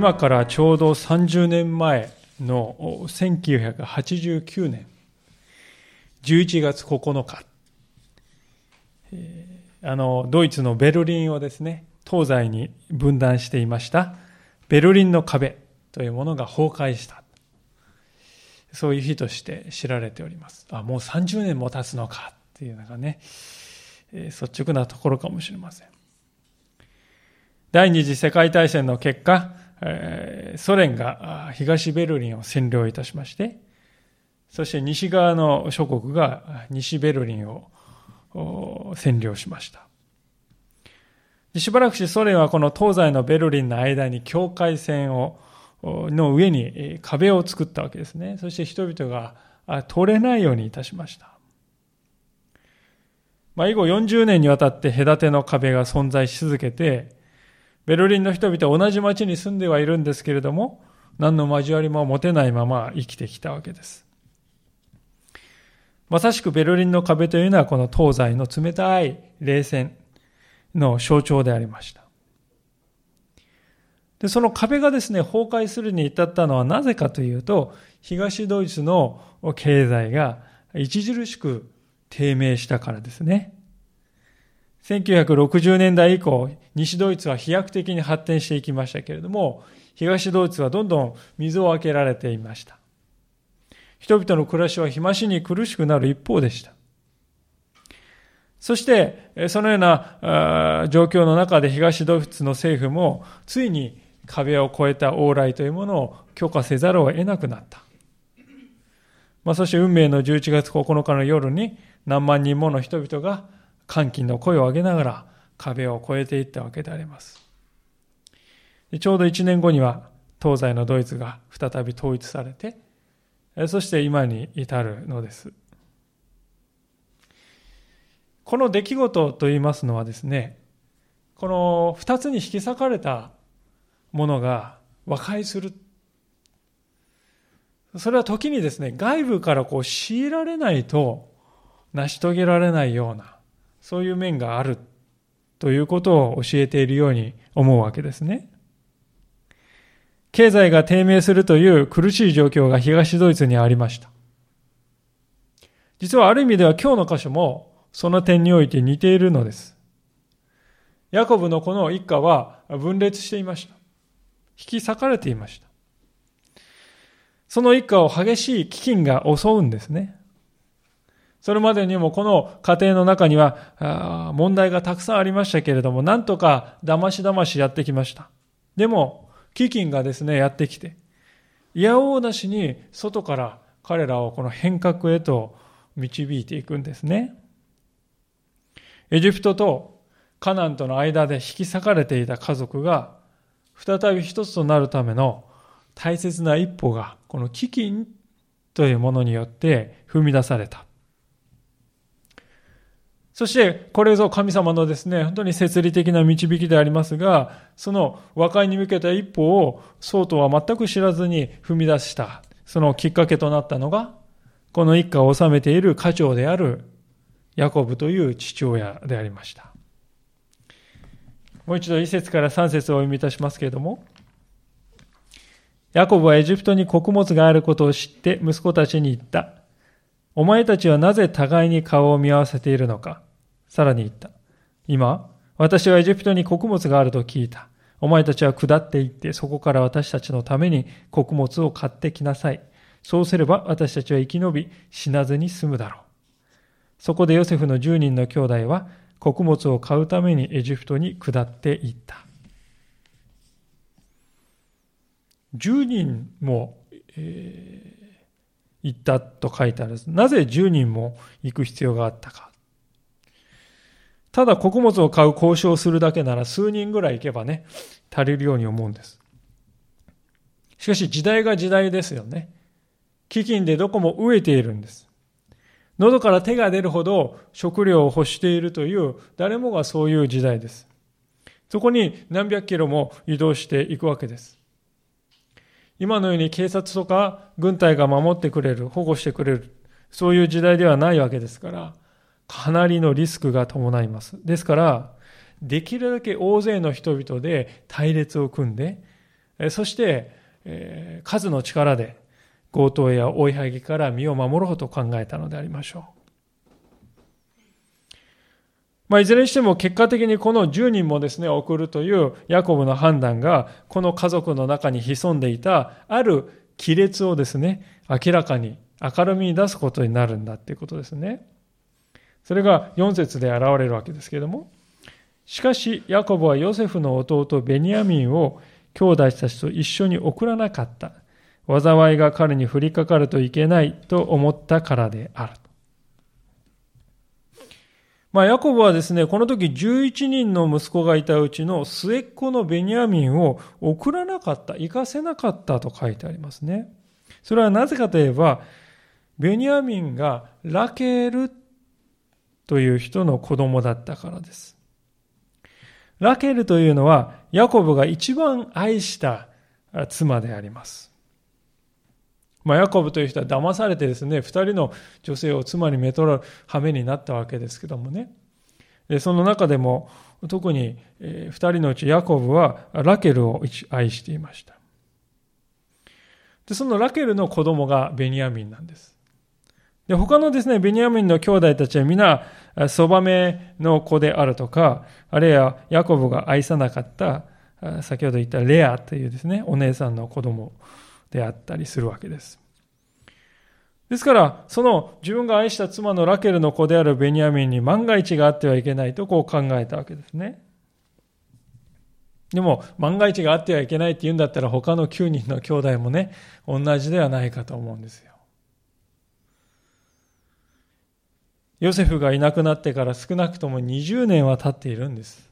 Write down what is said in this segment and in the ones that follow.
今からちょうど30年前の1989年。11月9日、あのドイツのベルリンをですね東西に分断していました。ベルリンの壁というものが崩壊した。そういう日として知られております。あもう30年も経つのか。っていうのがね率直なところかもしれません。第二次世界大戦の結果ソ連が東ベルリンを占領いたしまして、そして西側の諸国が西ベルリンを占領しました。しばらくしてソ連はこの東西のベルリンの間に境界線をの上に壁を作ったわけですね。そして人々が通れないようにいたしました。まあ、以後40年にわたって隔ての壁が存在し続けて、ベルリンの人々は同じ町に住んではいるんですけれども、何の交わりも持てないまま生きてきたわけです。まさしくベルリンの壁というのはこの東西の冷たい冷戦の象徴でありました。で、その壁がですね、崩壊するに至ったのはなぜかというと、東ドイツの経済が著しく低迷したからですね。1960年代以降、西ドイツは飛躍的に発展していきましたけれども、東ドイツはどんどん水を開けられていました。人々の暮らしは日増しに苦しくなる一方でした。そして、そのような状況の中で東ドイツの政府も、ついに壁を越えた往来というものを許可せざるを得なくなった。まあ、そして運命の11月9日の夜に何万人もの人々が歓喜の声を上げながら壁を越えていったわけであります。ちょうど1年後には東西のドイツが再び統一されて、そして今に至るのです。この出来事といいますのはですね、この2つに引き裂かれたものが和解する。それは時にですね、外部からこう強いられないと成し遂げられないような、そういう面があるということを教えているように思うわけですね。経済が低迷するという苦しい状況が東ドイツにありました。実はある意味では今日の箇所もその点において似ているのです。ヤコブのこの一家は分裂していました。引き裂かれていました。その一家を激しい飢饉が襲うんですね。それまでにもこの家庭の中には問題がたくさんありましたけれども、なんとか騙し騙しやってきました。でも、飢饉がですね、やってきて、いやおうなしに外から彼らをこの変革へと導いていくんですね。エジプトとカナンとの間で引き裂かれていた家族が再び一つとなるための大切な一歩がこの飢饉というものによって踏み出された。そして、これぞ神様のですね、本当に設理的な導きでありますが、その和解に向けた一歩を、そうとは全く知らずに踏み出した、そのきっかけとなったのが、この一家を治めている家長であるヤコブという父親でありました。もう一度一節から三節をお読みいたしますけれども、ヤコブはエジプトに穀物があることを知って息子たちに言った。お前たちはなぜ互いに顔を見合わせているのかさらに言った。今、私はエジプトに穀物があると聞いた。お前たちは下って行って、そこから私たちのために穀物を買ってきなさい。そうすれば私たちは生き延び、死なずに済むだろう。そこでヨセフの10人の兄弟は、穀物を買うためにエジプトに下っていった。10人も、えー、行ったと書いてある。なぜ10人も行く必要があったか。ただ穀物を買う交渉をするだけなら数人ぐらい行けばね、足りるように思うんです。しかし時代が時代ですよね。飢饉でどこも飢えているんです。喉から手が出るほど食料を欲しているという誰もがそういう時代です。そこに何百キロも移動していくわけです。今のように警察とか軍隊が守ってくれる、保護してくれる、そういう時代ではないわけですから、かなりのリスクが伴います。ですから、できるだけ大勢の人々で隊列を組んで、そしてえ、数の力で強盗や追いはぎから身を守ろうと考えたのでありましょう。まあ、いずれにしても結果的にこの10人もですね、送るというヤコブの判断が、この家族の中に潜んでいたある亀裂をですね、明らかに明るみに出すことになるんだっていうことですね。それが4節で現れるわけですけれども、しかし、ヤコブはヨセフの弟ベニヤミンを兄弟たちと一緒に送らなかった。災いが彼に降りかかるといけないと思ったからである。まあ、ヤコブはですね、この時11人の息子がいたうちの末っ子のベニヤミンを送らなかった、行かせなかったと書いてありますね。それはなぜかといえば、ベニヤミンがラケルという人の子供だったからです。ラケルというのは、ヤコブが一番愛した妻であります。まあ、ヤコブという人は騙されてですね、二人の女性を妻にめとる羽目になったわけですけどもね。でその中でも、特に二人のうちヤコブはラケルを愛していました。で、そのラケルの子供がベニヤミンなんです。で、他のですね、ベニヤミンの兄弟たちは皆、そばめの子であるとか、あるいはヤコブが愛さなかった、先ほど言ったレアというですね、お姉さんの子供であったりするわけです。ですから、その自分が愛した妻のラケルの子であるベニヤミンに万が一があってはいけないとこう考えたわけですね。でも、万が一があってはいけないって言うんだったら他の9人の兄弟もね、同じではないかと思うんですよ。ヨセフがいなくなってから少なくとも20年は経っているんです。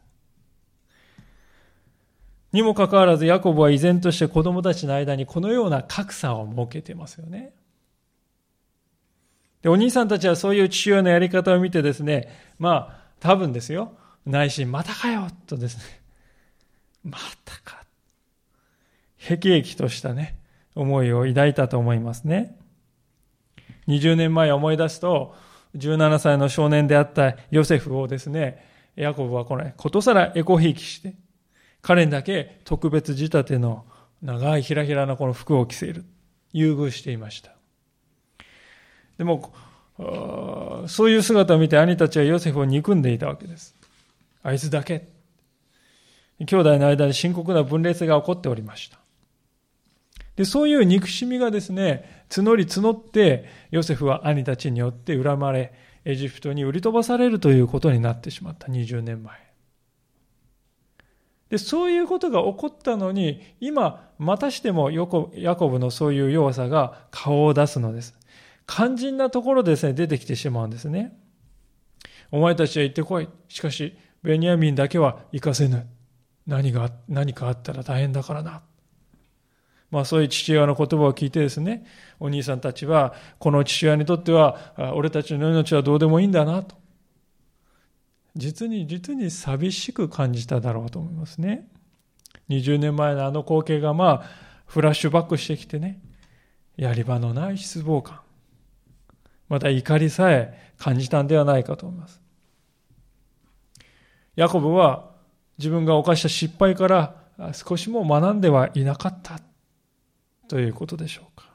にもかかわらず、ヤコブは依然として子供たちの間にこのような格差を設けてますよね。で、お兄さんたちはそういう父親のやり方を見てですね、まあ、多分ですよ、内心、またかよとですね、またか。へきへきとしたね、思いを抱いたと思いますね。20年前思い出すと、17歳の少年であったヨセフをですね、ヤコブはこれ、ことさらエコひいきして、彼にだけ特別仕立ての長いひらひらなこの服を着せる。優遇していました。でも、そういう姿を見て兄たちはヨセフを憎んでいたわけです。あいつだけ。兄弟の間に深刻な分裂が起こっておりました。で、そういう憎しみがですね、募り募って、ヨセフは兄たちによって恨まれ、エジプトに売り飛ばされるということになってしまった、20年前。で、そういうことが起こったのに、今、またしてもヤコブのそういう弱さが顔を出すのです。肝心なところでですね、出てきてしまうんですね。お前たちは行ってこい。しかし、ベニヤミンだけは行かせぬ。何が、何かあったら大変だからな。まあそういう父親の言葉を聞いてですね、お兄さんたちは、この父親にとっては、俺たちの命はどうでもいいんだなと。実に、実に寂しく感じただろうと思いますね。20年前のあの光景がまあ、フラッシュバックしてきてね、やり場のない失望感。また怒りさえ感じたんではないかと思います。ヤコブは自分が犯した失敗から少しも学んではいなかったということでしょうか。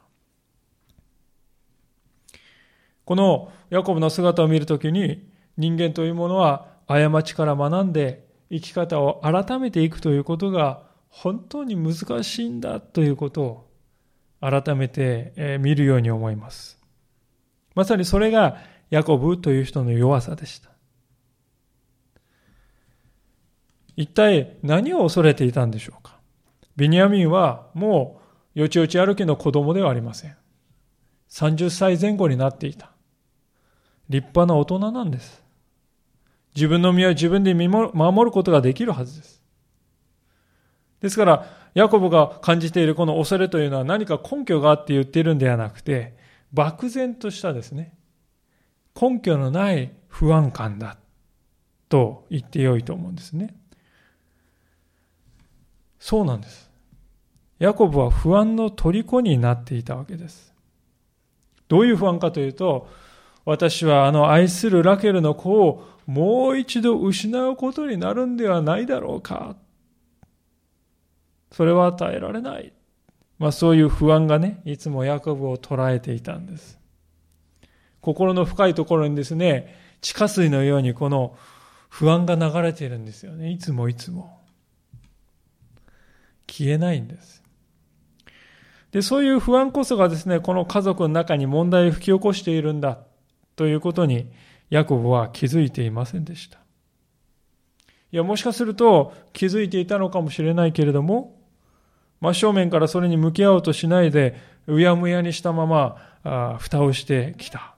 このヤコブの姿を見るときに人間というものは過ちから学んで生き方を改めていくということが本当に難しいんだということを改めて見るように思います。まさにそれがヤコブという人の弱さでした。一体何を恐れていたんでしょうかビニヤミンはもうよちよち歩きの子供ではありません。30歳前後になっていた。立派な大人なんです。自分の身は自分で守ることができるはずです。ですから、ヤコブが感じているこの恐れというのは何か根拠があって言っているんではなくて、漠然としたですね、根拠のない不安感だと言ってよいと思うんですね。そうなんです。ヤコブは不安の虜になっていたわけです。どういう不安かというと、私はあの愛するラケルの子をもう一度失うことになるんではないだろうか。それは与えられない。まあそういう不安がね、いつもヤコブを捉えていたんです。心の深いところにですね、地下水のようにこの不安が流れているんですよね。いつもいつも。消えないんです。で、そういう不安こそがですね、この家族の中に問題を引き起こしているんだということに、ヤコブは気づいていませんでした。いや、もしかすると気づいていたのかもしれないけれども、真正面からそれに向き合おうとしないで、うやむやにしたまま、あ蓋をしてきた。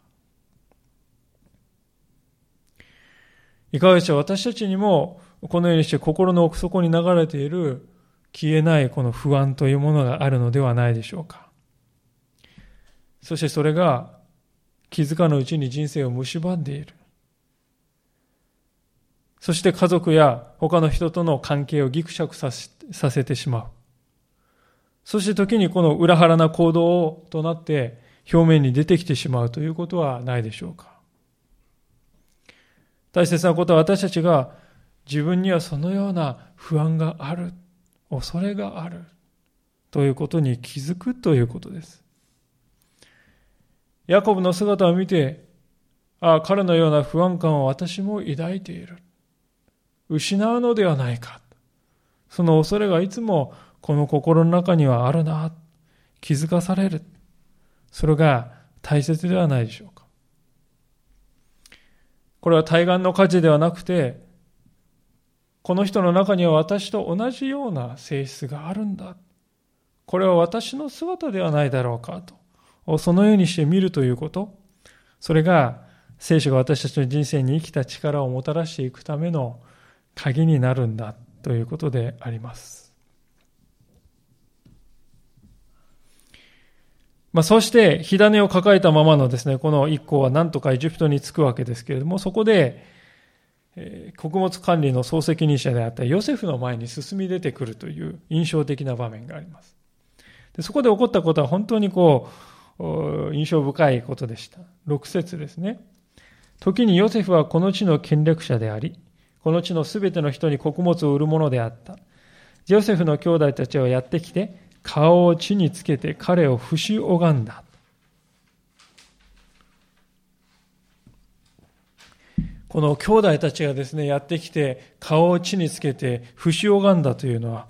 いかがでしょう？私たちにもこのようにして心の奥底に流れている消えないこの不安というものがあるのではないでしょうか。そしてそれが気づかぬうちに人生を蝕んでいる。そして家族や他の人との関係をギクシャクさせてしまう。そして時にこの裏腹な行動となって表面に出てきてしまうということはないでしょうか。大切なことは私たちが自分にはそのような不安がある、恐れがあるということに気づくということです。ヤコブの姿を見て、ああ、彼のような不安感を私も抱いている。失うのではないか。その恐れがいつもこの心の中にはあるな。気づかされる。それが大切ではないでしょうか。これは対岸の火事ではなくて、この人の中には私と同じような性質があるんだ。これは私の姿ではないだろうかと。そのようにして見るということ。それが聖書が私たちの人生に生きた力をもたらしていくための鍵になるんだということであります。まあ、そして火種を抱えたままのですね、この一行はなんとかエジプトに着くわけですけれども、そこで、穀物管理の総責任者であったヨセフの前に進み出てくるという印象的な場面があります。でそこで起こったことは本当にこう、印象深いことでした。6節ですね。時にヨセフはこの地の権力者であり、この地のすべての人に穀物を売るものであった。ヨセフの兄弟たちはやってきて、顔を地につけて彼を不死拝んだ。この兄弟たちがですね、やってきて顔を地につけて不死拝んだというのは、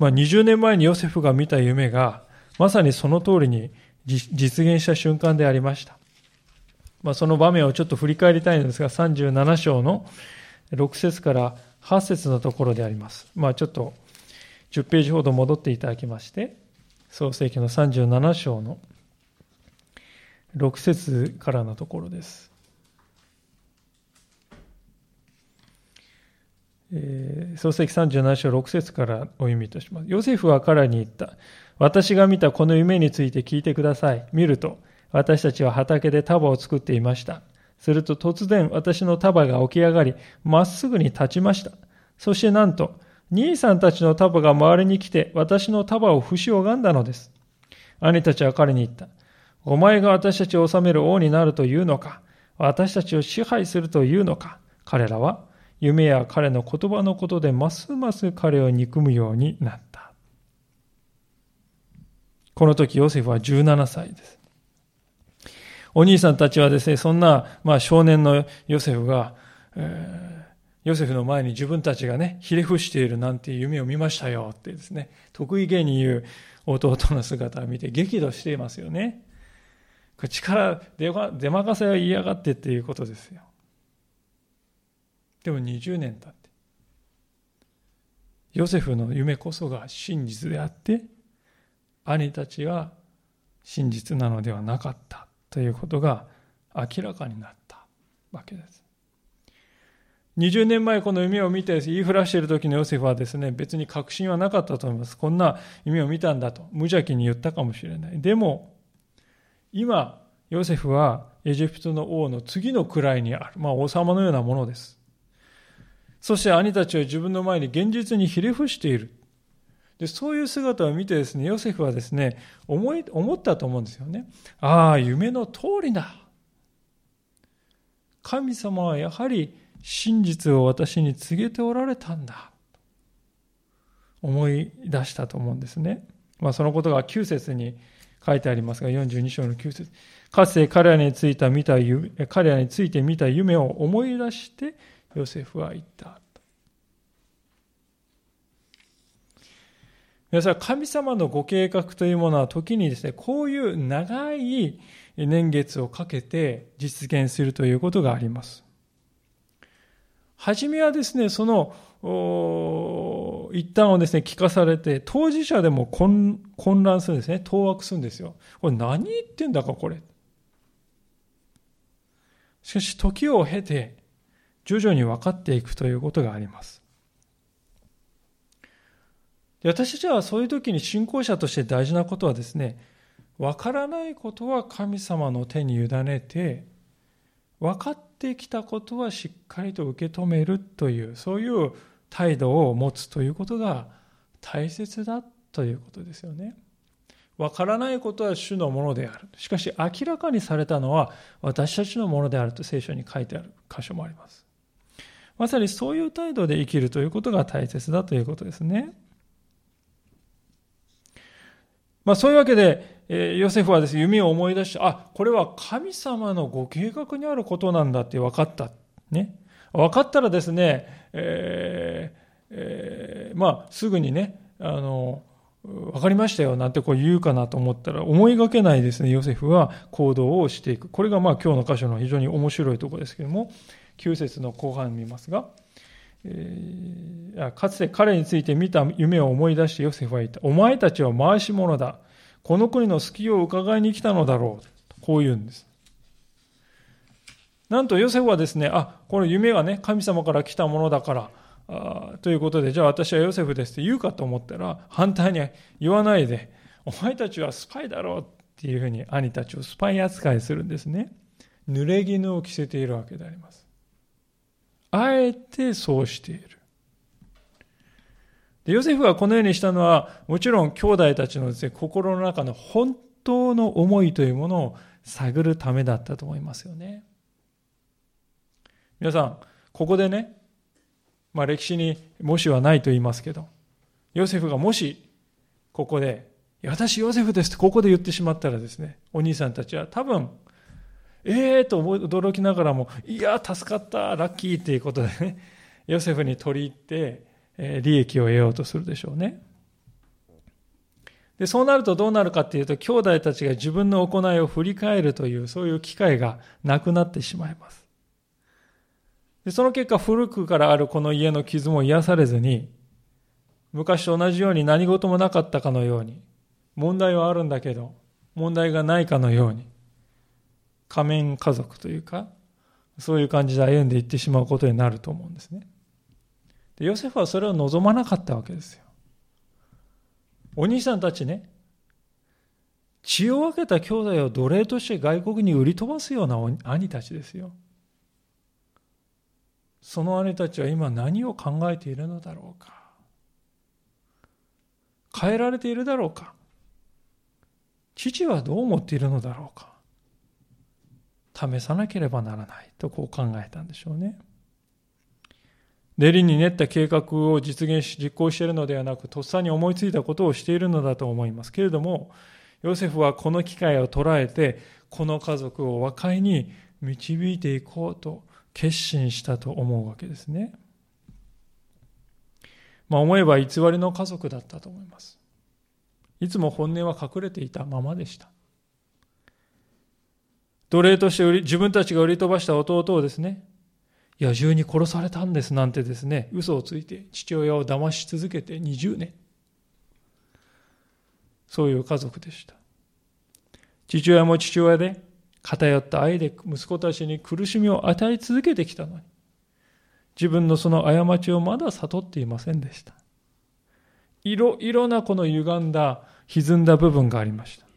まあ、20年前にヨセフが見た夢がまさにその通りに実現した瞬間でありました。まあ、その場面をちょっと振り返りたいんですが、37章の6節から8節のところであります。まあ、ちょっと10ページほど戻っていただきまして、創世記の37章の6節からのところです。えー、創世記37章6節からお読みとします。ヨセフは彼に言った。私が見たこの夢について聞いてください。見ると、私たちは畑で束を作っていました。すると突然私の束が起き上がり、まっすぐに立ちました。そしてなんと、兄さんたちの束が周りに来て私の束を不死拝んだのです。兄たちは彼に言った。お前が私たちを治める王になるというのか私たちを支配するというのか彼らは夢や彼の言葉のことでますます彼を憎むようになった。この時ヨセフは17歳です。お兄さんたちはですね、そんな、まあ、少年のヨセフが、えーヨセフの前に自分たちがね、ひれ伏しているなんて夢を見ましたよってですね、得意げに言う弟の姿を見て激怒していますよね。これ力出任せは言いやがってっていうことですよ。でも20年経って、ヨセフの夢こそが真実であって、兄たちが真実なのではなかったということが明らかになったわけです。20年前この夢を見て言いふらしている時のヨセフはですね、別に確信はなかったと思います。こんな夢を見たんだと無邪気に言ったかもしれない。でも、今、ヨセフはエジプトの王の次の位にある。まあ王様のようなものです。そして兄たちは自分の前に現実にひれ伏している。でそういう姿を見てですね、ヨセフはですね、思い、思ったと思うんですよね。ああ、夢の通りだ。神様はやはり真実を私に告げておられたんだ。思い出したと思うんですね。まあ、そのことが9節に書いてありますが、42章の9節かつて彼らについた見た彼らについて見た夢を思い出して、ヨセフは言った。皆さん、神様のご計画というものは時にですね、こういう長い年月をかけて実現するということがあります。はじめはですね、その、一旦をですね、聞かされて、当事者でも混乱するんですね。当惑するんですよ。これ何言ってんだか、これ。しかし、時を経て、徐々に分かっていくということがあります。私たちはそういう時に信仰者として大事なことはですね、わからないことは神様の手に委ねて、分かってきたことはしっかりと受け止めるという、そういう態度を持つということが大切だということですよね。わからないことは主のものである。しかし明らかにされたのは私たちのものであると聖書に書いてある箇所もあります。まさにそういう態度で生きるということが大切だということですね。まあ、そういうわけで、え、ヨセフはですね、夢を思い出して、あ、これは神様のご計画にあることなんだって分かった。ね。分かったらですね、えーえー、まあ、すぐにね、あの、分かりましたよなんてこう言うかなと思ったら思いがけないですね、ヨセフは行動をしていく。これがまあ今日の箇所の非常に面白いところですけども、9節の後半見ますが、えー、かつて彼について見た夢を思い出してヨセフは言った。お前たちは回し者だ。この国の隙を伺いに来たのだろう。とこう言うんです。なんとヨセフはですね、あ、この夢はね、神様から来たものだから、あということで、じゃあ私はヨセフですって言うかと思ったら、反対に言わないで、お前たちはスパイだろうっていうふうに兄たちをスパイ扱いするんですね。濡れ衣を着せているわけであります。あえてそうしている。でヨセフがこのようにしたのは、もちろん兄弟たちのです、ね、心の中の本当の思いというものを探るためだったと思いますよね。皆さん、ここでね、まあ、歴史にもしはないと言いますけど、ヨセフがもしここで、私ヨセフですってここで言ってしまったらですね、お兄さんたちは多分ええー、と驚きながらも、いや、助かった、ラッキーっていうことでね、ヨセフに取り入って、え利益を得ようとするでしょうね。で、そうなるとどうなるかっていうと、兄弟たちが自分の行いを振り返るという、そういう機会がなくなってしまいます。でその結果、古くからあるこの家の傷も癒されずに、昔と同じように何事もなかったかのように、問題はあるんだけど、問題がないかのように、仮面家族というか、そういう感じで歩んでいってしまうことになると思うんですね。でヨセフはそれを望まなかったわけですよ。お兄さんたちね、血を分けた兄弟を奴隷として外国に売り飛ばすような兄たちですよ。その兄たちは今何を考えているのだろうか。変えられているだろうか。父はどう思っているのだろうか。試さなければならないとこう考えたんでしょうね。練りに練った計画を実現し実行しているのではなくとっさに思いついたことをしているのだと思いますけれどもヨセフはこの機会を捉えてこの家族を和解に導いていこうと決心したと思うわけですね。まあ思えば偽りの家族だったと思います。いつも本音は隠れていたままでした。奴隷として売り自分たちが売り飛ばした弟をですね、野獣に殺されたんですなんてですね、嘘をついて父親を騙し続けて20年。そういう家族でした。父親も父親で偏った愛で息子たちに苦しみを与え続けてきたのに、自分のその過ちをまだ悟っていませんでした。いろいろなこの歪んだ、歪んだ部分がありました。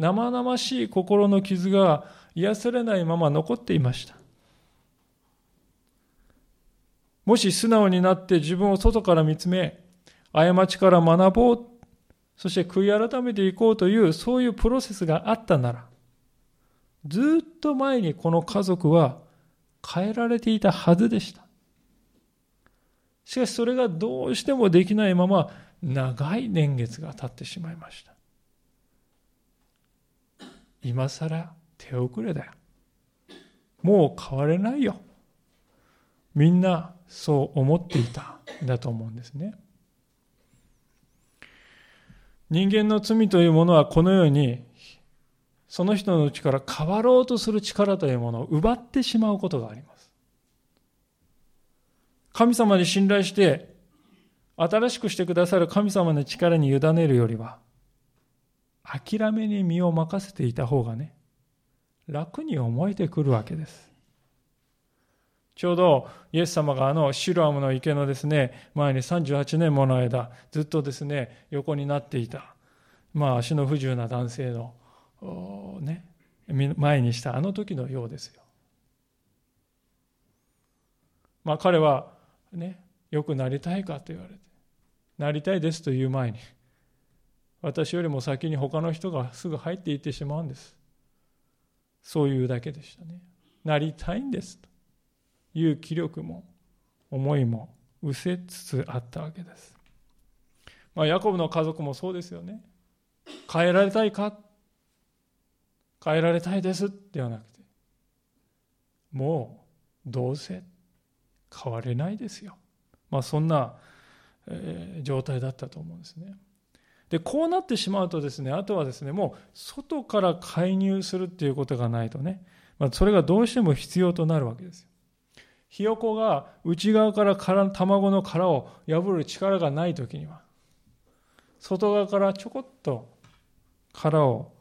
生々しい心の傷が癒されないまま残っていました。もし素直になって自分を外から見つめ、過ちから学ぼう、そして悔い改めていこうという、そういうプロセスがあったなら、ずっと前にこの家族は変えられていたはずでした。しかしそれがどうしてもできないまま長い年月が経ってしまいました。今更手遅れだよ。もう変われないよ。みんなそう思っていたんだと思うんですね。人間の罪というものはこのようにその人のうちから変わろうとする力というものを奪ってしまうことがあります。神様に信頼して新しくしてくださる神様の力に委ねるよりは諦めに身を任せていた方がね楽に思えてくるわけです。ちょうどイエス様があのシルアムの池のですね前に38年もの間ずっとですね横になっていたまあ足の不自由な男性のね前にしたあの時のようですよ。まあ彼はねよくなりたいかと言われてなりたいですという前に私よりも先に他の人がすぐ入っていってしまうんです。そういうだけでしたね。なりたいんですという気力も思いも失せつつあったわけです。まあ、ヤコブの家族もそうですよね。変えられたいか？変えられたいですではなくて、もうどうせ変われないですよ。まあ、そんな、えー、状態だったと思うんですね。でこうなってしまうとですねあとはですねもう外から介入するっていうことがないとね、まあ、それがどうしても必要となるわけですよ。ひよこが内側から殻卵の殻を破る力がない時には外側からちょこっと殻を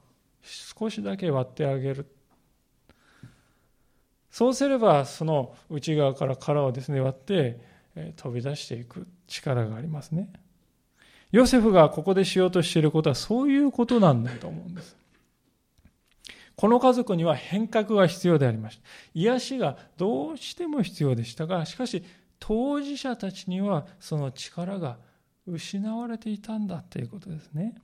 少しだけ割ってあげるそうすればその内側から殻をですね割って飛び出していく力がありますね。ヨセフがここでしようとしていることはそういうことなんだと思うんです。この家族には変革が必要でありました。癒しがどうしても必要でしたが、しかし当事者たちにはその力が失われていたんだということですね。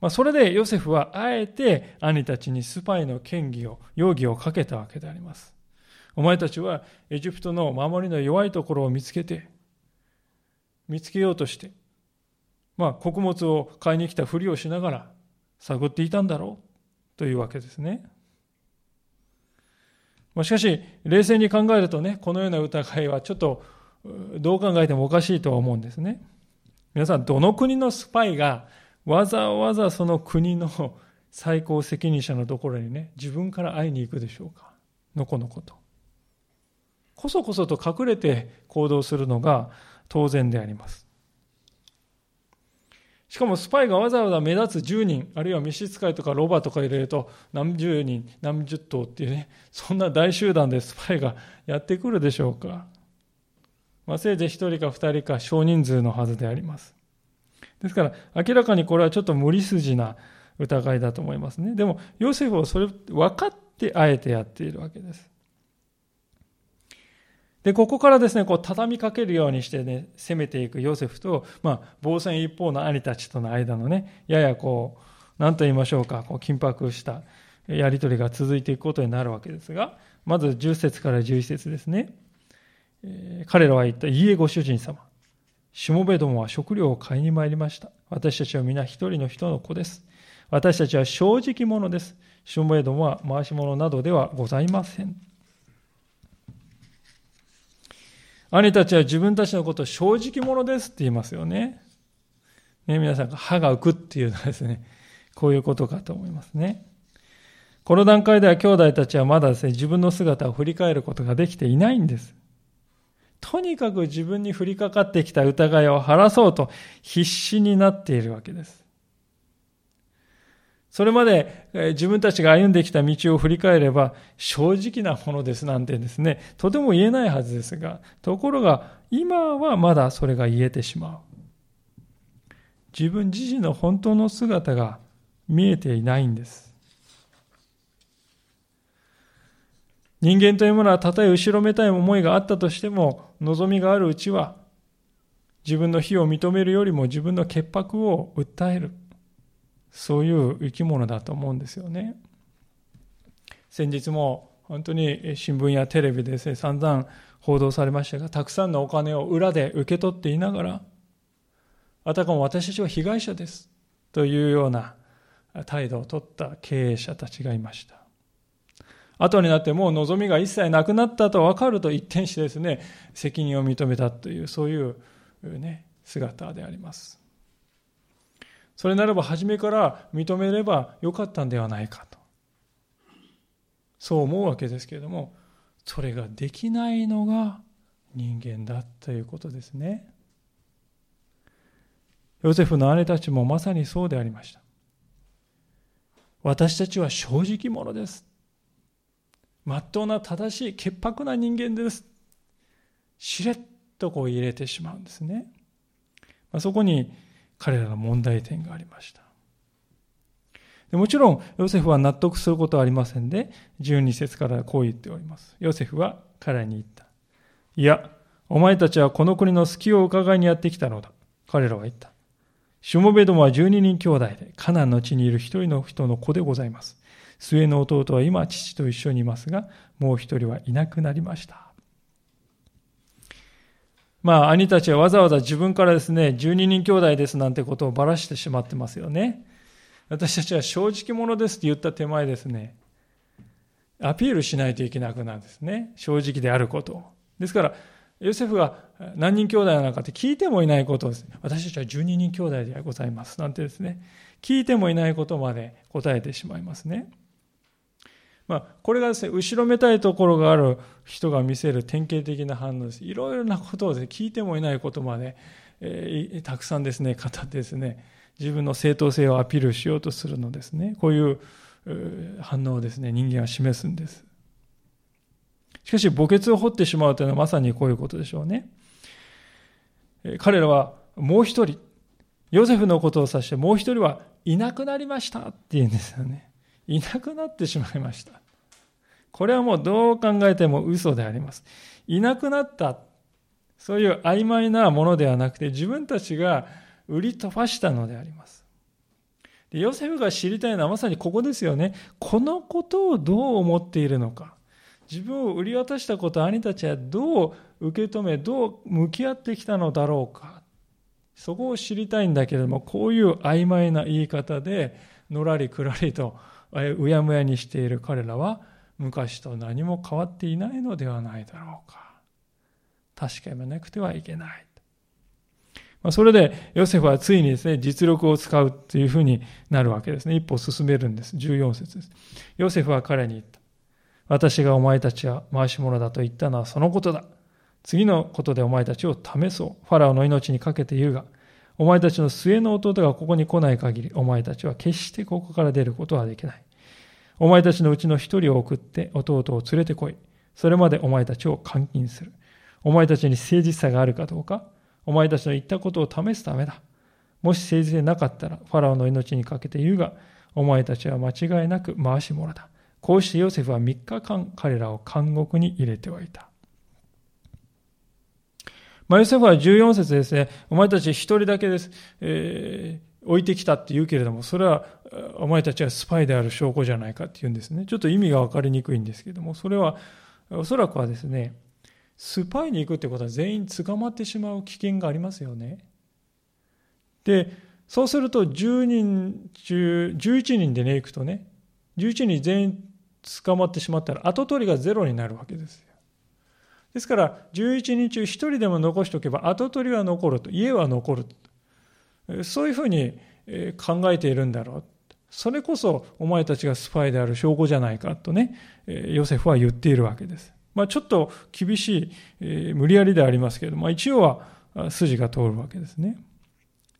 まあ、それでヨセフはあえて兄たちにスパイの嫌疑を、容疑をかけたわけであります。お前たちはエジプトの守りの弱いところを見つけて、見つけようとして、まあ、穀物を買いに来たふりをしながら探っていたんだろうというわけですね。まあ、しかし、冷静に考えるとね、このような疑いはちょっとどう考えてもおかしいとは思うんですね。皆さん、どの国のスパイがわざわざその国の最高責任者のところにね、自分から会いに行くでしょうか。のこのこと。こそこそと隠れて行動するのが当然であります。しかもスパイがわざわざ目立つ10人、あるいは召使いとかロバとか入れると何十人、何十頭っていうね、そんな大集団でスパイがやってくるでしょうか。まあ、せいぜい1人か2人か少人数のはずであります。ですから、明らかにこれはちょっと無理筋な疑いだと思いますね。でも、ヨセフはそれ分かってあえてやっているわけです。で、ここからですね、こう畳みかけるようにしてね、攻めていくヨセフと、まあ、防戦一方の兄たちとの間のね、ややこう、何と言いましょうか、こう緊迫したやりとりが続いていくことになるわけですが、まず10節から11節ですね。えー、彼らは言った、いえご主人様。しもべどもは食料を買いに参りました。私たちは皆一人の人の子です。私たちは正直者です。しもべどもは回し物などではございません。兄たちは自分たちのことを正直者ですって言いますよね。ね、皆さん歯が浮くっていうのはですね、こういうことかと思いますね。この段階では兄弟たちはまだですね、自分の姿を振り返ることができていないんです。とにかく自分に降りかかってきた疑いを晴らそうと必死になっているわけです。それまで自分たちが歩んできた道を振り返れば正直なものですなんてですね、とても言えないはずですが、ところが今はまだそれが言えてしまう。自分自身の本当の姿が見えていないんです。人間というものはたとえ後ろめたい思いがあったとしても望みがあるうちは自分の非を認めるよりも自分の潔白を訴える。そういう生き物だと思うんですよね。先日も本当に新聞やテレビででね、散々報道されましたが、たくさんのお金を裏で受け取っていながら、あたかも私たちは被害者です。というような態度を取った経営者たちがいました。後になってもう望みが一切なくなったと分かると一転してですね、責任を認めたという、そういうね、姿であります。それならば初めから認めればよかったんではないかと。そう思うわけですけれども、それができないのが人間だということですね。ヨセフの姉たちもまさにそうでありました。私たちは正直者です。まっとうな正しい潔白な人間です。しれっとこう入れてしまうんですね。まあ、そこに彼らの問題点がありました。もちろん、ヨセフは納得することはありませんで、12節からこう言っております。ヨセフは彼に言った。いや、お前たちはこの国の隙を伺いにやってきたのだ。彼らは言った。しもべどもは12人兄弟で、カナンの地にいる一人の人の子でございます。末の弟は今父と一緒にいますが、もう一人はいなくなりました。まあ、兄たちはわざわざ自分からですね、12人兄弟ですなんてことをばらしてしまってますよね。私たちは正直者ですって言った手前ですね、アピールしないといけなくなるんですね。正直であること。ですから、ヨセフが何人兄弟なのかって聞いてもいないことです。私たちは12人兄弟でございます。なんてですね、聞いてもいないことまで答えてしまいますね。まあ、これがですね、後ろめたいところがある人が見せる典型的な反応です。いろいろなことをです、ね、聞いてもいないことまで、えー、たくさんですね、語ってですね、自分の正当性をアピールしようとするのですね。こういう反応をですね、人間は示すんです。しかし、墓穴を掘ってしまうというのはまさにこういうことでしょうね。彼らはもう一人、ヨセフのことを指してもう一人はいなくなりましたって言うんですよね。いなくなってしまいました。これはもうどう考えても嘘であります。いなくなった。そういう曖昧なものではなくて自分たちが売り飛ばしたのであります。でヨセフが知りたいのはまさにここですよね。このことをどう思っているのか。自分を売り渡したことを兄たちはどう受け止め、どう向き合ってきたのだろうか。そこを知りたいんだけれども、こういう曖昧な言い方で、のらりくらりとうやむやにしている彼らは昔と何も変わっていないのではないだろうか。確かめなくてはいけない。それでヨセフはついにですね、実力を使うというふうになるわけですね。一歩進めるんです。14節です。ヨセフは彼に言った。私がお前たちは回し者だと言ったのはそのことだ。次のことでお前たちを試そう。ファラオの命にかけて言うが、お前たちの末の弟がここに来ない限り、お前たちは決してここから出ることはできない。お前たちのうちの一人を送って弟を連れてこい。それまでお前たちを監禁する。お前たちに誠実さがあるかどうか、お前たちの言ったことを試すためだ。もし誠実でなかったら、ファラオの命にかけて言うが、お前たちは間違いなく回し者だ。こうしてヨセフは3日間彼らを監獄に入れておいた。まあ、ヨセフは14節ですね、お前たち一人だけです、えー、置いてきたって言うけれども、それはお前たちはスパイである証拠じゃないかって言うんですね。ちょっと意味が分かりにくいんですけども、それはおそらくはですね、スパイに行くってことは全員捕まってしまう危険がありますよね。で、そうすると10人中、11人でね、行くとね、11人全員捕まってしまったら後取りがゼロになるわけです。ですから、11人中1人でも残しておけば、後取りは残ると、家は残ると。そういうふうに考えているんだろう。それこそ、お前たちがスパイである証拠じゃないかとね、ヨセフは言っているわけです。まあ、ちょっと厳しい、無理やりでありますけれども、一応は筋が通るわけですね。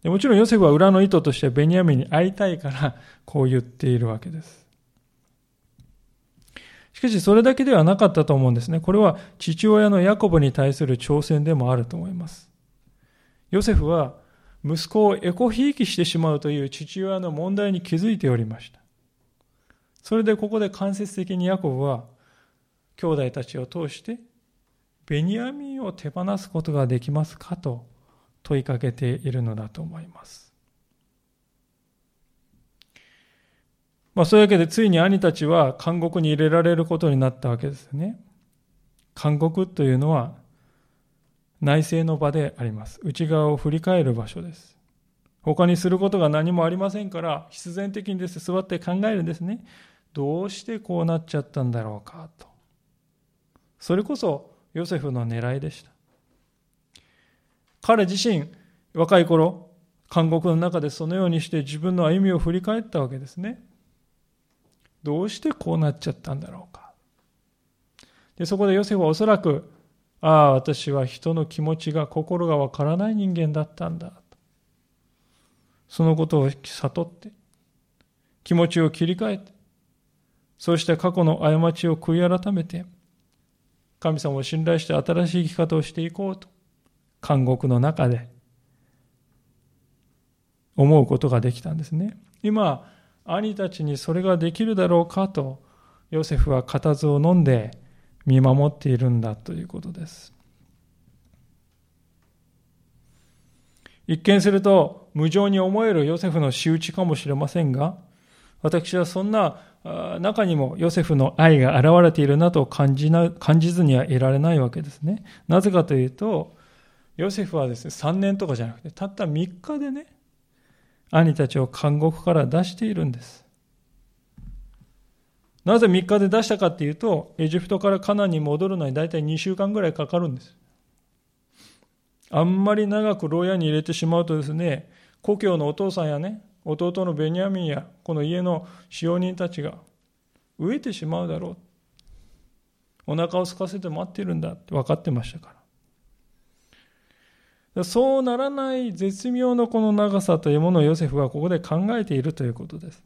もちろんヨセフは裏の意図としてベニヤミンに会いたいから、こう言っているわけです。しかしそれだけではなかったと思うんですね。これは父親のヤコブに対する挑戦でもあると思います。ヨセフは息子をエコひいきしてしまうという父親の問題に気づいておりました。それでここで間接的にヤコブは兄弟たちを通してベニヤミンを手放すことができますかと問いかけているのだと思います。まあそういうわけでついに兄たちは監獄に入れられることになったわけですね。監獄というのは内政の場であります。内側を振り返る場所です。他にすることが何もありませんから、必然的にです、座って考えるんですね。どうしてこうなっちゃったんだろうかと。それこそヨセフの狙いでした。彼自身、若い頃、監獄の中でそのようにして自分の歩みを振り返ったわけですね。どうしてこうなっちゃったんだろうか。でそこでヨセフはおそらく、ああ、私は人の気持ちが、心がわからない人間だったんだ。そのことを悟って、気持ちを切り替えて、そうして過去の過ちを悔い改めて、神様を信頼して新しい生き方をしていこうと、監獄の中で思うことができたんですね。今、兄たちにそれができるだろうかと、ヨセフは固唾を飲んで見守っているんだということです。一見すると無情に思えるヨセフの仕打ちかもしれませんが、私はそんな中にもヨセフの愛が現れているなと感じな感じずにはいられないわけですね。なぜかというと、ヨセフはですね、3年とかじゃなくて、たった3日でね、兄たちを監獄から出しているんです。なぜ3日で出したかっていうと、エジプトからカナンに戻るのに大体2週間ぐらいかかるんです。あんまり長く牢屋に入れてしまうとですね、故郷のお父さんやね、弟のベニヤミンやこの家の使用人たちが飢えてしまうだろう。お腹を空かせて待っているんだって分かってましたから。そうならない絶妙のこの長さというものをヨセフはここで考えているということです。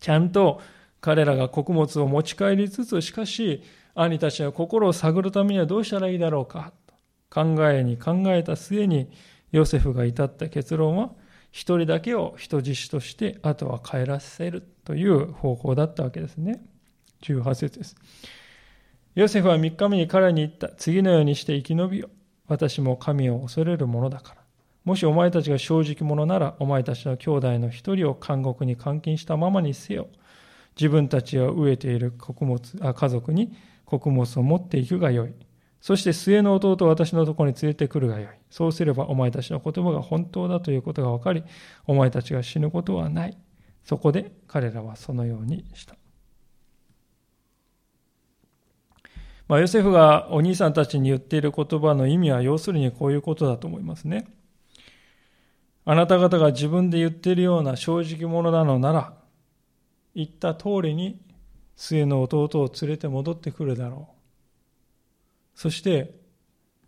ちゃんと彼らが穀物を持ち帰りつつ、しかし兄たちの心を探るためにはどうしたらいいだろうか。考えに考えた末にヨセフが至った結論は一人だけを人質としてあとは帰らせるという方法だったわけですね。18節です。ヨセフは3日目に彼に言った。次のようにして生き延びよう。私も神を恐れるものだから。もしお前たちが正直者なら、お前たちの兄弟の一人を監獄に監禁したままにせよ。自分たちを飢えている穀物あ家族に穀物を持っていくがよい。そして末の弟を私のところに連れてくるがよい。そうすればお前たちの言葉が本当だということが分かり、お前たちが死ぬことはない。そこで彼らはそのようにした。まあ、ヨセフがお兄さんたちに言っている言葉の意味は要するにこういうことだと思いますね。あなた方が自分で言っているような正直者なのなら、言った通りに末の弟を連れて戻ってくるだろう。そして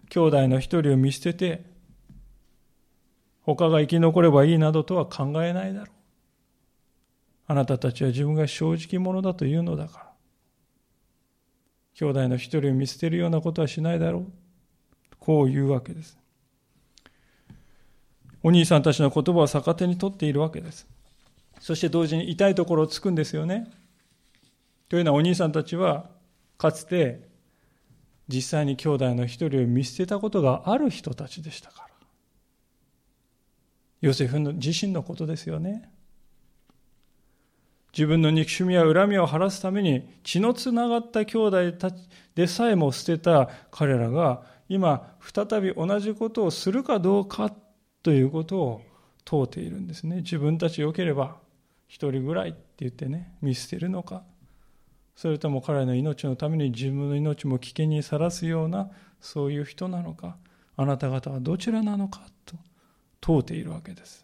兄弟の一人を見捨てて他が生き残ればいいなどとは考えないだろう。あなたたちは自分が正直者だというのだから。兄弟の一人を見捨てるようなことはしないだろう。こう言うわけです。お兄さんたちの言葉を逆手に取っているわけです。そして同時に痛いところをつくんですよね。というのはお兄さんたちはかつて実際に兄弟の一人を見捨てたことがある人たちでしたから。ヨセフの自身のことですよね。自分の憎しみや恨みを晴らすために血のつながった兄弟たちでさえも捨てた彼らが今再び同じことをするかどうかということを問うているんですね。自分たち良ければ一人ぐらいって言ってね見捨てるのか。それとも彼の命のために自分の命も危険にさらすようなそういう人なのか。あなた方はどちらなのかと問うているわけです。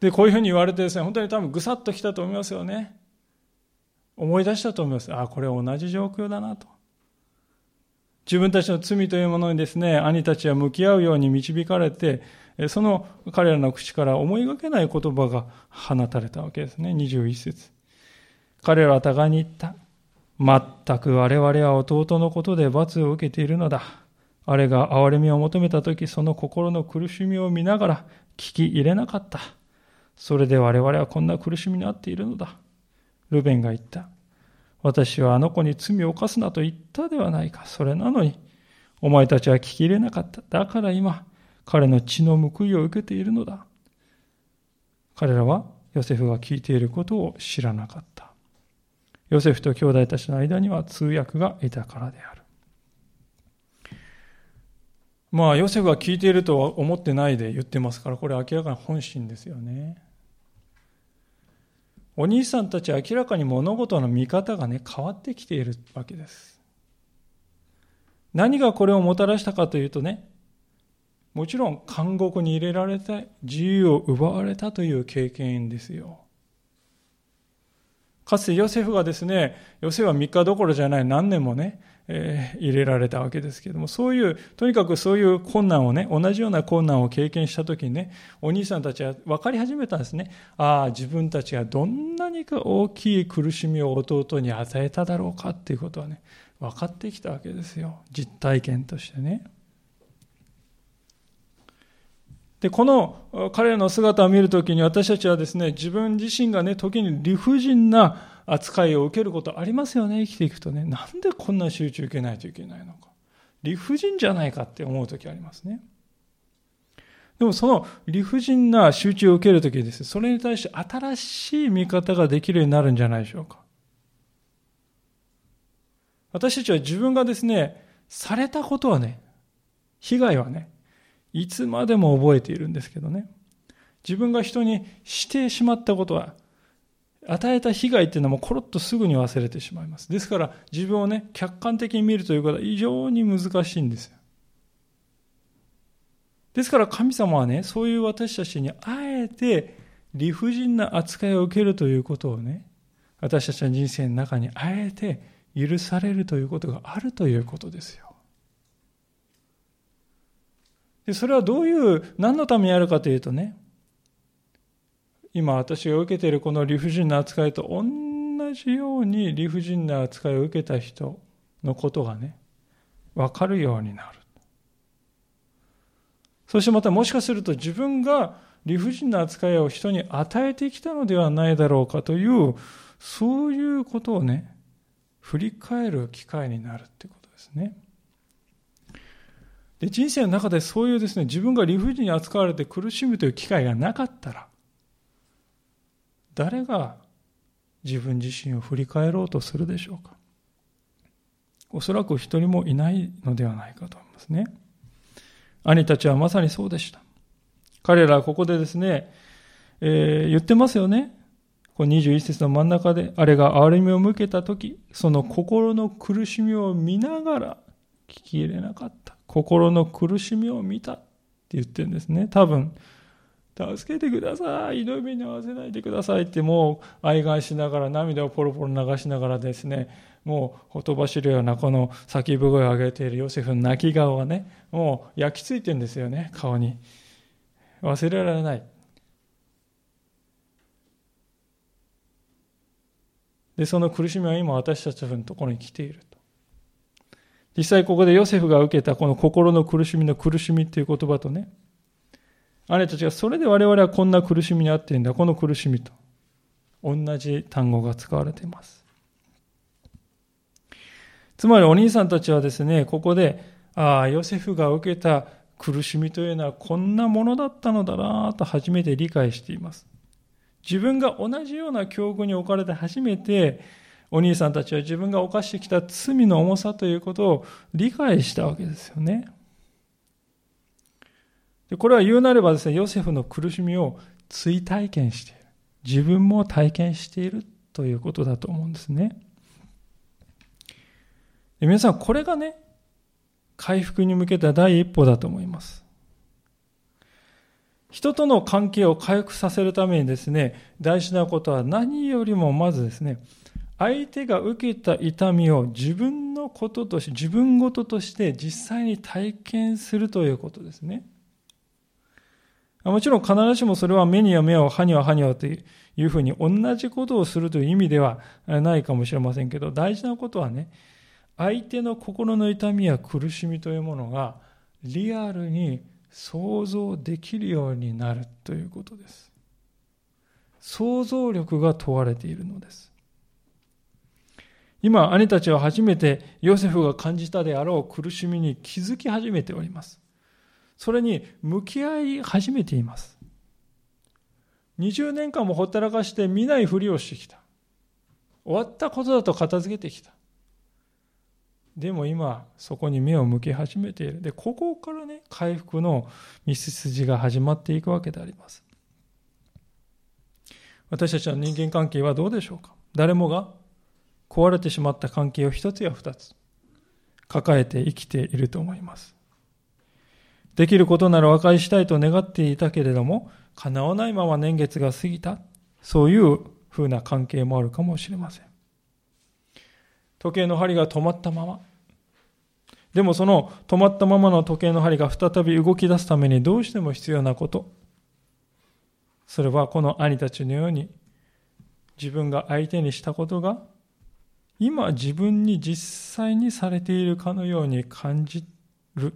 でこういうふうに言われてですね本当に多分ぐさっときたと思いますよね思い出したと思いますああこれ同じ状況だなと自分たちの罪というものにですね兄たちは向き合うように導かれてその彼らの口から思いがけない言葉が放たれたわけですね21節彼らは互いに言った。全く我々は弟のことで罰を受けているのだ。あれが憐れみを求めたとき、その心の苦しみを見ながら聞き入れなかった。それで我々はこんな苦しみにあっているのだ。ルベンが言った。私はあの子に罪を犯すなと言ったではないか。それなのに、お前たちは聞き入れなかった。だから今、彼の血の報いを受けているのだ。彼らはヨセフが聞いていることを知らなかった。ヨセフと兄弟たちの間には通訳がいたからである。まあ、ヨセフが聞いているとは思ってないで言ってますから、これ明らかに本心ですよね。お兄さんたちは明らかに物事の見方がね、変わってきているわけです。何がこれをもたらしたかというとね、もちろん監獄に入れられて自由を奪われたという経験ですよ。かつてヨセフがですね、ヨセフは3日どころじゃない何年もね、えー、入れられたわけですけども、そういう、とにかくそういう困難をね、同じような困難を経験したときにね、お兄さんたちは分かり始めたんですね。ああ、自分たちがどんなにか大きい苦しみを弟に与えただろうかっていうことはね、分かってきたわけですよ。実体験としてね。で、この彼らの姿を見るときに私たちはですね、自分自身がね、時に理不尽な扱いを受けることありますよね、生きていくとね。なんでこんな集中受けないといけないのか。理不尽じゃないかって思うときありますね。でもその理不尽な集中を受けるときですね。それに対して新しい見方ができるようになるんじゃないでしょうか。私たちは自分がですね、されたことはね、被害はね、いつまでも覚えているんですけどね。自分が人にしてしまったことは、与えた被害っていうのはもうコロッとすぐに忘れてしまいます。ですから自分をね、客観的に見るということは非常に難しいんですよ。ですから神様はね、そういう私たちにあえて理不尽な扱いを受けるということをね、私たちの人生の中にあえて許されるということがあるということですよ。でそれはどういう、何のためにあるかというとね、今私が受けているこの理不尽な扱いと同じように理不尽な扱いを受けた人のことがね、わかるようになる。そしてまたもしかすると自分が理不尽な扱いを人に与えてきたのではないだろうかという、そういうことをね、振り返る機会になるってことですね。で、人生の中でそういうですね、自分が理不尽に扱われて苦しむという機会がなかったら、誰が自分自身を振り返ろうとするでしょうか。おそらく一人もいないのではないかと思いますね。兄たちはまさにそうでした。彼らはここでですね、えー、言ってますよね。この21節の真ん中で、あれが憐れみを向けたとき、その心の苦しみを見ながら聞き入れなかった。心の苦しみを見たって言ってるんですね。多分、助けてください。祈りに合わせないでくださいってもう愛願しながら涙をポロポロ流しながらですね、もうほとばしるようなこの叫ぶ声を上げているヨセフの泣き顔がね、もう焼き付いてるんですよね、顔に。忘れられない。で、その苦しみは今私たちのところに来ている。実際ここでヨセフが受けたこの心の苦しみの苦しみっていう言葉とね、姉たちがそれで我々はこんな苦しみにあっているんだ、この苦しみと同じ単語が使われています。つまりお兄さんたちはですね、ここで、ああ、ヨセフが受けた苦しみというのはこんなものだったのだなと初めて理解しています。自分が同じような境遇に置かれて初めてお兄さんたちは自分が犯してきた罪の重さということを理解したわけですよね。でこれは言うなればですね、ヨセフの苦しみを追体験している。自分も体験しているということだと思うんですね。で皆さん、これがね、回復に向けた第一歩だと思います。人との関係を回復させるためにですね、大事なことは何よりもまずですね、相手が受けた痛みを自分のこととして、自分ごととして実際に体験するということですね。もちろん必ずしもそれは目には目を、歯には歯にはというふうに同じことをするという意味ではないかもしれませんけど、大事なことはね、相手の心の痛みや苦しみというものがリアルに想像できるようになるということです。想像力が問われているのです。今、兄たちは初めてヨセフが感じたであろう苦しみに気づき始めております。それに向き合い始めています。20年間もほったらかして見ないふりをしてきた。終わったことだと片付けてきた。でも今、そこに目を向け始めている。で、ここからね、回復の道筋が始まっていくわけであります。私たちの人間関係はどうでしょうか？誰もが壊れてしまった関係を一つや二つ抱えて生きていると思います。できることなら和解したいと願っていたけれども、叶わないまま年月が過ぎた。そういう風な関係もあるかもしれません。時計の針が止まったまま。でもその止まったままの時計の針が再び動き出すためにどうしても必要なこと。それはこの兄たちのように自分が相手にしたことが今自分に実際にされているかのように感じる。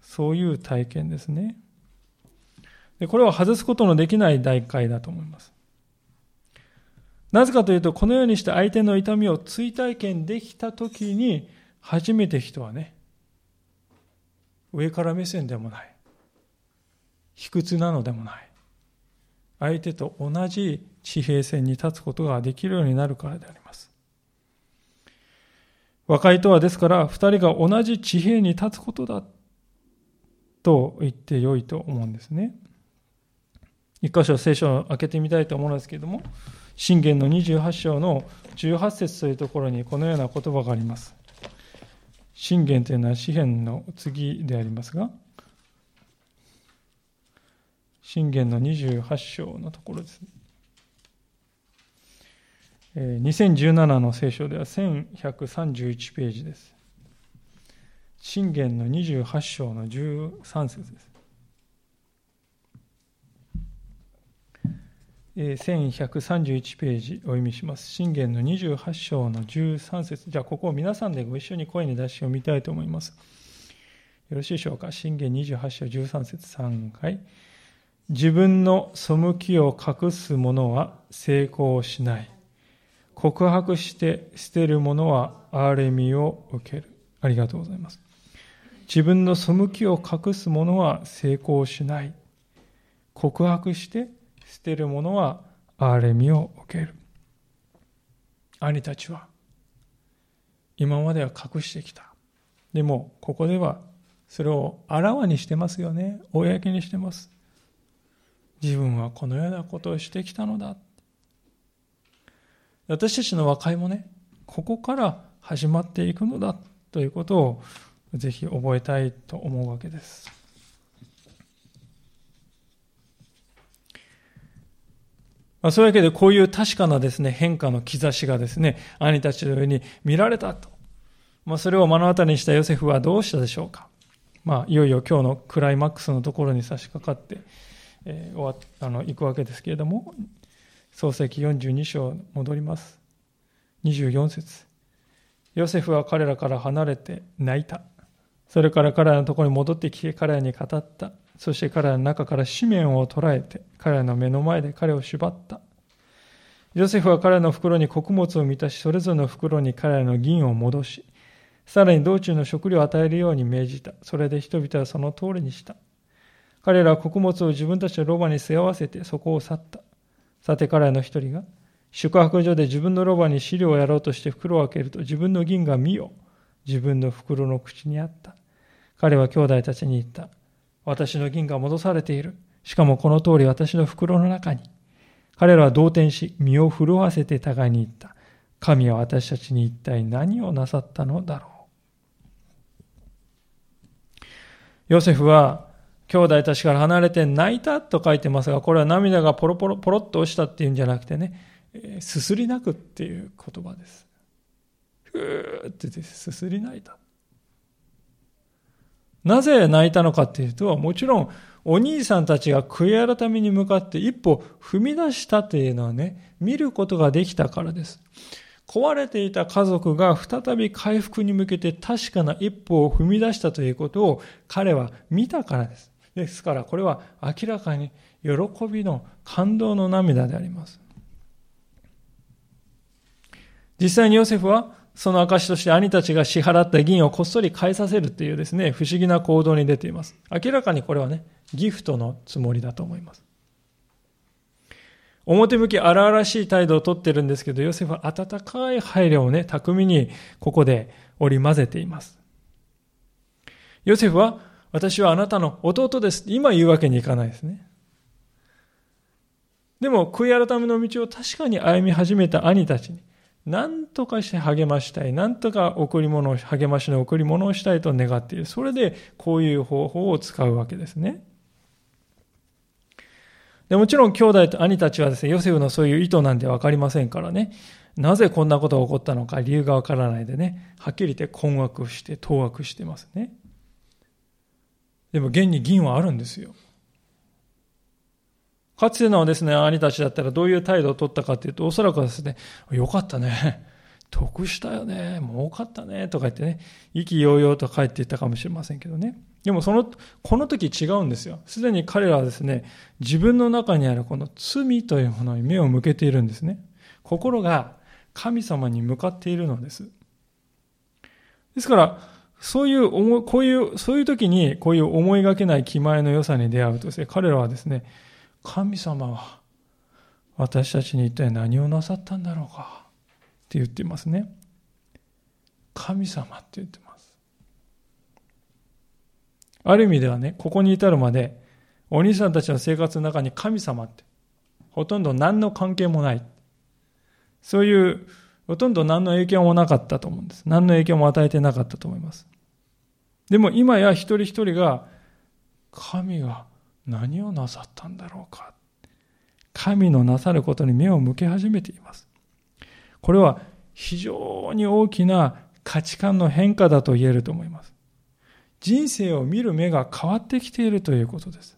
そういう体験ですね。でこれは外すことのできない代替だと思います。なぜかというと、このようにして相手の痛みを追体験できたときに、初めて人はね、上から目線でもない、卑屈なのでもない、相手と同じ地平線に立つことができるようになるからであります。和解とはですから、二人が同じ地平に立つことだと言ってよいと思うんですね。一箇所聖書を開けてみたいと思うんですけれども、信玄の28章の18節というところにこのような言葉があります。信玄というのは詩篇の次でありますが、信玄の28章のところですね。2017の聖書では1131ページです。信玄の28章の13節です。1131ページお読みします。信玄の28章の13節じゃあ、ここを皆さんでご一緒に声に出して読みたいと思います。よろしいでしょうか？信玄28章13節3回。自分の背きを隠す者は成功しない。告白して捨てる者は憐れみを受ける。ありがとうございます。自分の背きを隠す者は成功しない。告白して捨てる者は憐れみを受ける。兄たちは今までは隠してきた。でもここではそれをあらわにしてますよね。公にしてます。自分はこのようなことをしてきたのだ。私たちの和解もね、ここから始まっていくのだということをぜひ覚えたいと思うわけです。まあ、そういうわけでこういう確かなですね、変化の兆しがですね、兄たちの上に見られたと。まあ、それを目の当たりにしたヨセフはどうしたでしょうか。まあ、いよいよ今日のクライマックスのところに差し掛かって、えー、終わあの行くわけですけれども、創世記42章戻ります。24節ヨセフは彼らから離れて泣いた。それから彼らのところに戻ってきて彼らに語った。そして彼らの中から紙面を捉えて、彼らの目の前で彼を縛った。ヨセフは彼らの袋に穀物を満たし、それぞれの袋に彼らの銀を戻し、さらに道中の食料を与えるように命じた。それで人々はその通りにした。彼らは穀物を自分たちのロバに背負わせてそこを去った。さて彼の一人が、宿泊所で自分のロバに飼料をやろうとして袋を開けると自分の銀が見よ。自分の袋の口にあった。彼は兄弟たちに言った。私の銀が戻されている。しかもこの通り私の袋の中に。彼らは動転し、身を震わせて互いに言った。神は私たちに一体何をなさったのだろう。ヨセフは兄弟たちから離れて泣いたと書いてますが、これは涙がポロポロ、ポロっと落ちたっていうんじゃなくてね、すすり泣くっていう言葉です。ふーってすすり泣いた。なぜ泣いたのかっていうと、もちろんお兄さんたちが悔い改めに向かって一歩踏み出したというのはね、見ることができたからです。壊れていた家族が再び回復に向けて確かな一歩を踏み出したということを彼は見たからです。ですからこれは明らかに喜びの感動の涙であります。実際にヨセフはその証として兄たちが支払った銀をこっそり返させるっていうですね、不思議な行動に出ています。明らかにこれはね、ギフトのつもりだと思います。表向き荒々しい態度をとってるんですけど、ヨセフは温かい配慮をね、巧みにここで織り交ぜています。ヨセフは、私はあなたの弟です。今言うわけにいかないですね。でも、悔い改めの道を確かに歩み始めた兄たちに、何とかして励ましたい。何とか贈り物を、励ましの贈り物をしたいと願っている。それで、こういう方法を使うわけですね。でもちろん兄弟と兄たちはですね、ヨセフのそういう意図なんてわかりませんからね、なぜこんなことが起こったのか理由がわからないでね、はっきり言って困惑して、当惑してますね。でも現に銀はあるんですよ。かつてのですね、兄たちだったらどういう態度を取ったかというと、おそらくはですね、よかったね。得したよね。儲かったね。とか言ってね、意気揚々と帰っていったかもしれませんけどね。でもその、この時違うんですよ。すでに彼らはですね、自分の中にあるこの罪というものに目を向けているんですね。心が神様に向かっているのです。ですから、そういう思いこういう、そういう時に、こういう思いがけない気前の良さに出会うとですね、彼らはですね、神様は私たちに一体何をなさったんだろうか？って言っていますね。神様って言ってます。ある意味ではね、ここに至るまで、お兄さんたちの生活の中に神様って、ほとんど何の関係もない。そういう、ほとんど何の影響もなかったと思うんです。何の影響も与えてなかったと思います。でも今や一人一人が、神が何をなさったんだろうか。神のなさることに目を向け始めています。これは非常に大きな価値観の変化だと言えると思います。人生を見る目が変わってきているということです。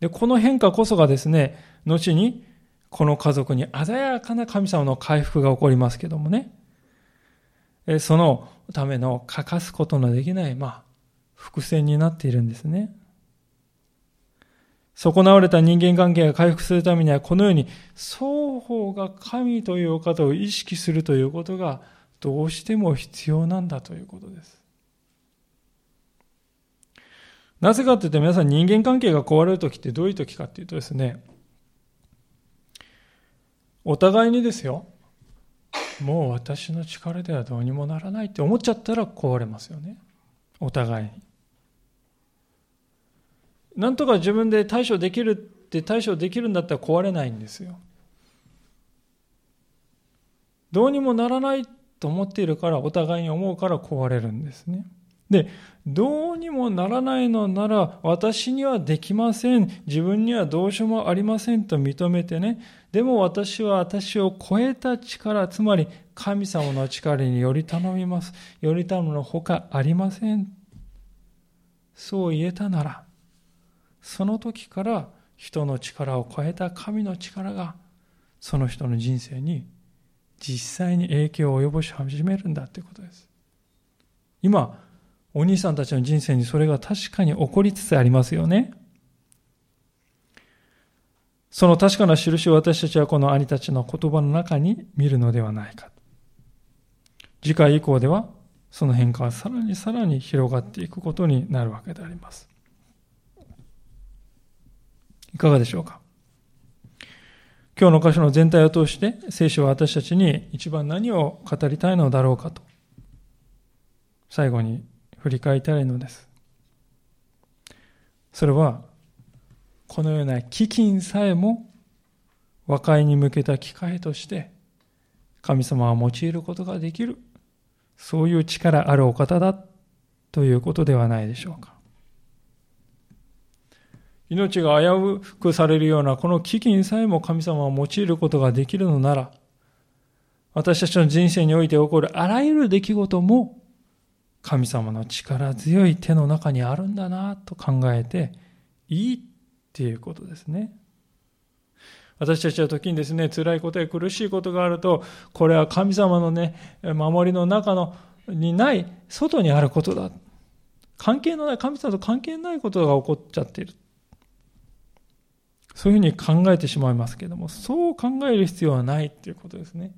で、この変化こそがですね、後にこの家族に鮮やかな神様の回復が起こりますけどもね、そのための欠かすことのできない、まあ、伏線になっているんですね。損なわれた人間関係が回復するためには、このように双方が神というお方を意識するということがどうしても必要なんだということです。なぜかというと皆さん人間関係が壊れるときってどういうときかっていうとですね、お互いにですよ、もう私の力ではどうにもならないって思っちゃったら壊れますよね。お互いに。なんとか自分で対処できるって対処できるんだったら壊れないんですよ。どうにもならないと思っているからお互いに思うから壊れるんですね。で、どうにもならないのなら私にはできません。自分にはどうしようもありませんと認めてね。でも私は私を超えた力、つまり神様の力により頼みます。より頼むのほかありません。そう言えたなら、その時から人の力を超えた神の力がその人の人生に実際に影響を及ぼし始めるんだということです。今、お兄さんたちの人生にそれが確かに起こりつつありますよね。その確かな印を私たちはこの兄たちの言葉の中に見るのではないか。次回以降ではその変化はさらにさらに広がっていくことになるわけであります。いかがでしょうか？今日の箇所の全体を通して聖書は私たちに一番何を語りたいのだろうかと最後に振り返りたいのです。それはこのような飢饉さえも和解に向けた機会として神様は用いることができるそういう力あるお方だということではないでしょうか。命が危うくされるようなこの危機にさえも神様を用いることができるのなら、私たちの人生において起こるあらゆる出来事も神様の力強い手の中にあるんだなと考えていいっていうことですね。私たちは時にですね、辛いことや苦しいことがあると、これは神様のね、守りの中のにない、外にあることだ。関係のない、神様と関係ないことが起こっちゃっている。そういうふうに考えてしまいますけども、そう考える必要はないっていうことですね。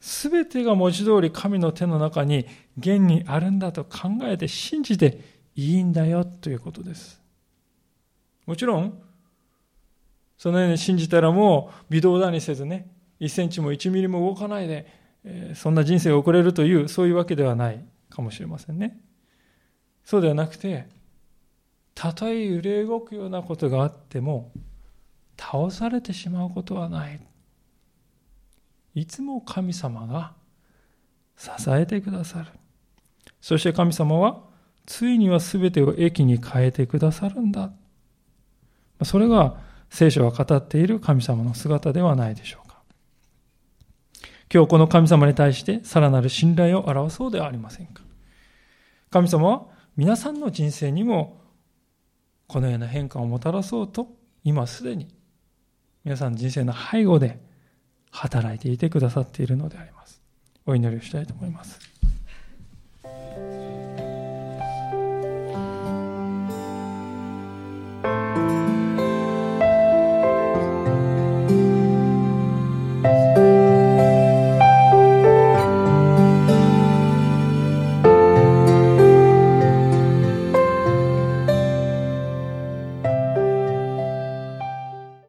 すべてが文字通り神の手の中に現にあるんだと考えて信じていいんだよということです。もちろん、そのように信じたらもう微動だにせずね、1センチも1ミリも動かないで、えそんな人生を送れるという、そういうわけではないかもしれませんね。そうではなくて、たとえ揺れ動くようなことがあっても、倒されてしまうことはない。いつも神様が支えてくださる。そして神様は、ついには全てを益に変えてくださるんだ。それが聖書が語っている神様の姿ではないでしょうか。今日この神様に対してさらなる信頼を表そうではありませんか。神様は皆さんの人生にもこのような変化をもたらそうと今すでに皆さん人生の背後で働いていてくださっているのであります。お祈りをしたいと思います。